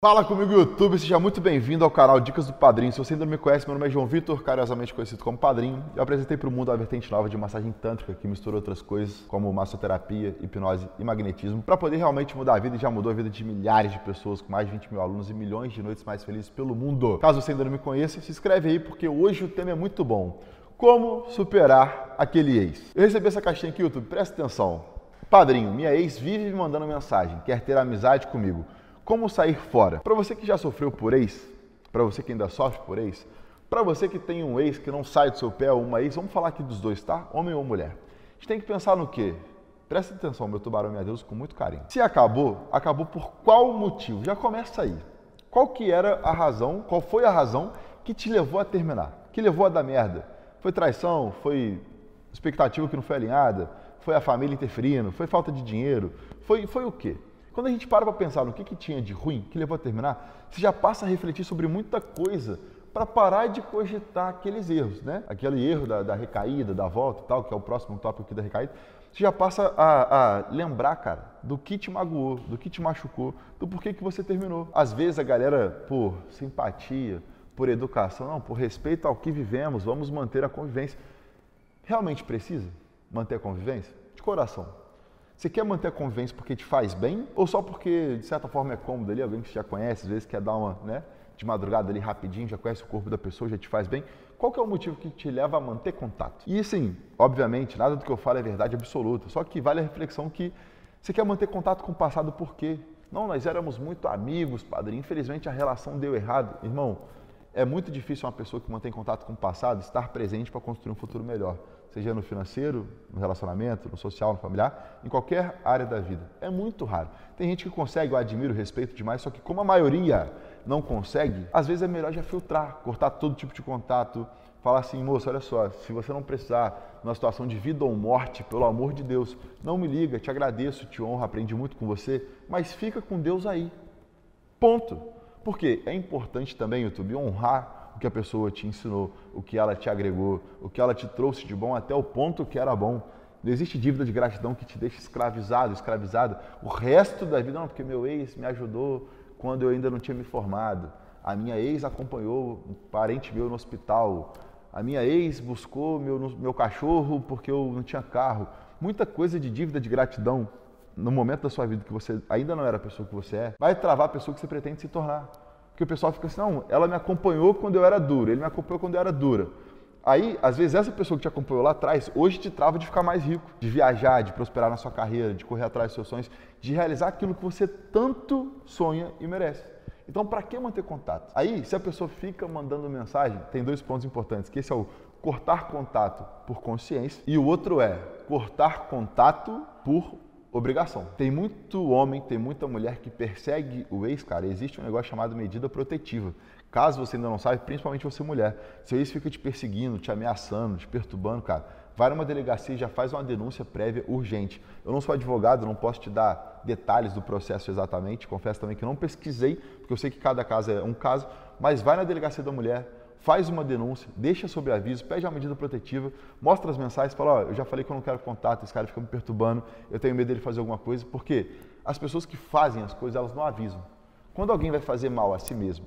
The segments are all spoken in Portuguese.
Fala comigo, YouTube, seja muito bem-vindo ao canal Dicas do Padrinho. Se você ainda não me conhece, meu nome é João Vitor, carinhosamente conhecido como Padrinho. Eu apresentei para o mundo a vertente nova de massagem tântrica, que mistura outras coisas, como massoterapia, hipnose e magnetismo, para poder realmente mudar a vida e já mudou a vida de milhares de pessoas, com mais de 20 mil alunos e milhões de noites mais felizes pelo mundo. Caso você ainda não me conheça, se inscreve aí, porque hoje o tema é muito bom. Como superar aquele ex? Eu recebi essa caixinha aqui, YouTube, presta atenção. Padrinho, minha ex vive me mandando mensagem, quer ter amizade comigo. Como sair fora? Para você que já sofreu por ex, para você que ainda sofre por ex, para você que tem um ex que não sai do seu pé ou uma ex, vamos falar aqui dos dois, tá? Homem ou mulher. A gente tem que pensar no quê? Presta atenção, meu tubarão, minha Deus, com muito carinho. Se acabou, acabou por qual motivo? Já começa aí. Qual que era a razão, qual foi a razão que te levou a terminar? Que levou a dar merda? Foi traição? Foi expectativa que não foi alinhada? Foi a família interferindo? Foi falta de dinheiro? Foi, foi o quê? Quando a gente para para pensar no que, que tinha de ruim, que levou a terminar, você já passa a refletir sobre muita coisa para parar de cogitar aqueles erros, né? Aquele erro da, da, recaída, da volta e tal, que é o próximo tópico aqui da recaída. Você já passa a, a, lembrar, cara, do que te magoou, do que te machucou, do porquê que você terminou. Às vezes a galera, por simpatia, por educação, não, por respeito ao que vivemos, vamos manter a convivência. Realmente precisa manter a convivência? De coração. Você quer manter a convivência porque te faz bem ou só porque de certa forma é cômodo ali, alguém que já conhece, às vezes quer dar uma, né, de madrugada ali rapidinho, já conhece o corpo da pessoa, já te faz bem? Qual que é o motivo que te leva a manter contato? E sim, obviamente, nada do que eu falo é verdade absoluta, só que vale a reflexão que você quer manter contato com o passado por quê? Não, nós éramos muito amigos, padre. Infelizmente a relação deu errado. Irmão, é muito difícil uma pessoa que mantém contato com o passado estar presente para construir um futuro melhor seja no financeiro, no relacionamento, no social, no familiar, em qualquer área da vida. É muito raro. Tem gente que consegue, eu admiro, respeito demais, só que como a maioria não consegue, às vezes é melhor já filtrar, cortar todo tipo de contato, falar assim, moço, olha só, se você não precisar numa situação de vida ou morte, pelo amor de Deus, não me liga, te agradeço, te honro, aprendi muito com você, mas fica com Deus aí. Ponto. Porque é importante também, YouTube, honrar o que a pessoa te ensinou, o que ela te agregou, o que ela te trouxe de bom até o ponto que era bom. Não existe dívida de gratidão que te deixe escravizado, escravizada. O resto da vida, não, porque meu ex me ajudou quando eu ainda não tinha me formado. A minha ex acompanhou um parente meu no hospital. A minha ex buscou meu, meu cachorro porque eu não tinha carro. Muita coisa de dívida de gratidão no momento da sua vida que você ainda não era a pessoa que você é, vai travar a pessoa que você pretende se tornar. Porque o pessoal fica assim, não, ela me acompanhou quando eu era duro, ele me acompanhou quando eu era dura. Aí, às vezes, essa pessoa que te acompanhou lá atrás, hoje te trava de ficar mais rico, de viajar, de prosperar na sua carreira, de correr atrás dos seus sonhos, de realizar aquilo que você tanto sonha e merece. Então, para que manter contato? Aí, se a pessoa fica mandando mensagem, tem dois pontos importantes, que esse é o cortar contato por consciência e o outro é cortar contato por obrigação. Tem muito homem, tem muita mulher que persegue o ex, cara. Existe um negócio chamado medida protetiva. Caso você ainda não sabe, principalmente você mulher, seu ex fica te perseguindo, te ameaçando, te perturbando, cara, vai numa delegacia e já faz uma denúncia prévia urgente. Eu não sou advogado, não posso te dar detalhes do processo exatamente, confesso também que não pesquisei, porque eu sei que cada caso é um caso, mas vai na delegacia da mulher, faz uma denúncia, deixa sobre aviso, pede uma medida protetiva, mostra as mensagens, fala, ó, eu já falei que eu não quero contato, esse cara fica me perturbando, eu tenho medo dele fazer alguma coisa, porque as pessoas que fazem as coisas, elas não avisam. Quando alguém vai fazer mal a si mesmo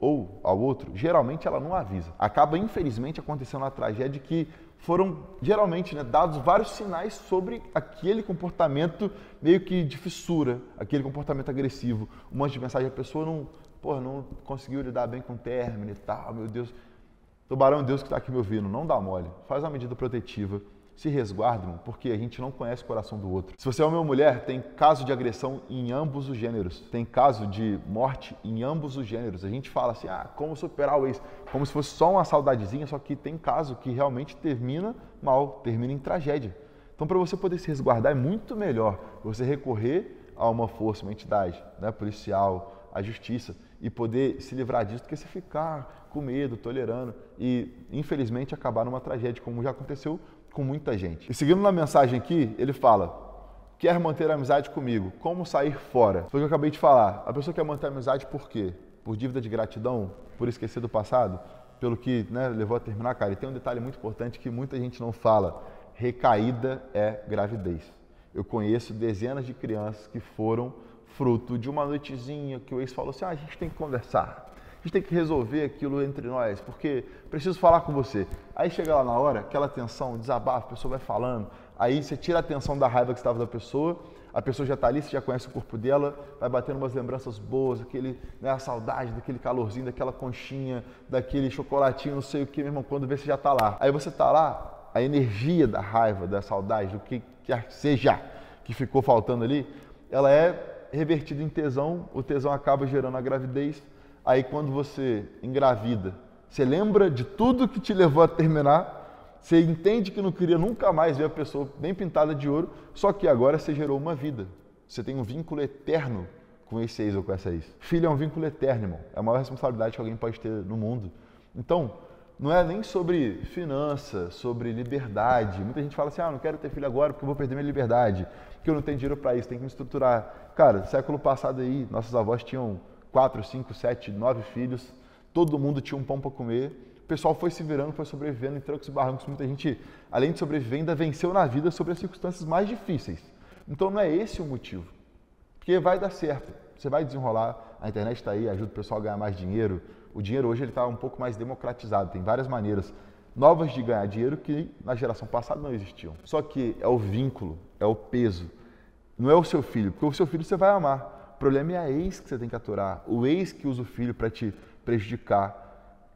ou ao outro, geralmente ela não avisa. Acaba, infelizmente, acontecendo a tragédia que foram, geralmente, né, dados vários sinais sobre aquele comportamento meio que de fissura, aquele comportamento agressivo. Um monte de mensagem, a pessoa não, Pô, não conseguiu lidar bem com o término e tal, meu Deus. Tubarão, Deus que está aqui me ouvindo, não dá mole. Faz uma medida protetiva. Se resguarde, porque a gente não conhece o coração do outro. Se você é homem ou mulher, tem caso de agressão em ambos os gêneros. Tem caso de morte em ambos os gêneros. A gente fala assim, ah, como superar o ex? Como se fosse só uma saudadezinha, só que tem caso que realmente termina mal, termina em tragédia. Então, para você poder se resguardar, é muito melhor você recorrer a uma força, uma entidade né, policial, a justiça e poder se livrar disso do que se ficar com medo, tolerando e, infelizmente, acabar numa tragédia, como já aconteceu com muita gente. E seguindo na mensagem aqui, ele fala: quer manter a amizade comigo, como sair fora? Foi o que eu acabei de falar. A pessoa quer manter a amizade por quê? Por dívida de gratidão? Por esquecer do passado? Pelo que né, levou a terminar, cara? E tem um detalhe muito importante que muita gente não fala: recaída é gravidez. Eu conheço dezenas de crianças que foram fruto de uma noitezinha que o ex falou assim: ah, a gente tem que conversar. A gente tem que resolver aquilo entre nós, porque preciso falar com você. Aí chega lá na hora, aquela tensão, desabafo, a pessoa vai falando, aí você tira a atenção da raiva que estava da pessoa, a pessoa já está ali, você já conhece o corpo dela, vai batendo umas lembranças boas, aquele, né, a saudade daquele calorzinho, daquela conchinha, daquele chocolatinho, não sei o que, meu irmão, quando vê você já está lá. Aí você está lá, a energia da raiva, da saudade, do que quer que seja que ficou faltando ali, ela é revertida em tesão, o tesão acaba gerando a gravidez, Aí quando você engravida, você lembra de tudo que te levou a terminar, você entende que não queria nunca mais ver a pessoa bem pintada de ouro, só que agora você gerou uma vida. Você tem um vínculo eterno com esse ex ou com essa ex. Filho é um vínculo eterno, irmão. É a maior responsabilidade que alguém pode ter no mundo. Então, não é nem sobre finança, sobre liberdade. Muita gente fala assim: ah, não quero ter filho agora porque eu vou perder minha liberdade, porque eu não tenho dinheiro para isso, tem que me estruturar. Cara, século passado aí, nossos avós tinham quatro, cinco, sete, nove filhos, todo mundo tinha um pão para comer. O pessoal foi se virando, foi sobrevivendo em trancos e barrancos. Muita gente, além de sobreviver, ainda venceu na vida sobre as circunstâncias mais difíceis. Então não é esse o motivo. Porque vai dar certo. Você vai desenrolar, a internet está aí, ajuda o pessoal a ganhar mais dinheiro. O dinheiro hoje está um pouco mais democratizado, tem várias maneiras novas de ganhar dinheiro que na geração passada não existiam. Só que é o vínculo, é o peso. Não é o seu filho, porque o seu filho você vai amar problema é a ex que você tem que aturar, o ex que usa o filho para te prejudicar.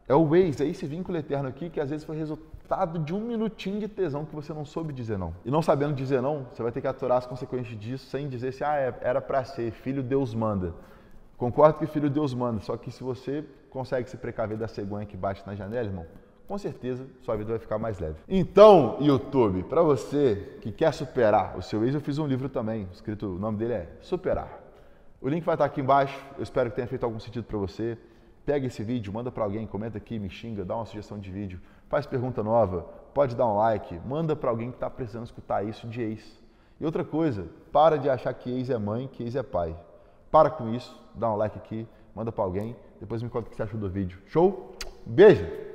É o ex, é esse vínculo eterno aqui que às vezes foi resultado de um minutinho de tesão que você não soube dizer não. E não sabendo dizer não, você vai ter que aturar as consequências disso sem dizer assim, ah, é, era para ser, filho Deus manda. Concordo que filho Deus manda, só que se você consegue se precaver da cegonha que bate na janela, irmão, com certeza sua vida vai ficar mais leve. Então, YouTube, para você que quer superar o seu ex, eu fiz um livro também, escrito, o nome dele é Superar. O link vai estar aqui embaixo. Eu espero que tenha feito algum sentido para você. Pega esse vídeo, manda para alguém, comenta aqui, me xinga, dá uma sugestão de vídeo, faz pergunta nova, pode dar um like, manda para alguém que está precisando escutar isso de ex. E outra coisa, para de achar que ex é mãe, que ex é pai. Para com isso, dá um like aqui, manda para alguém, depois me conta o que você achou do vídeo. Show? Beijo!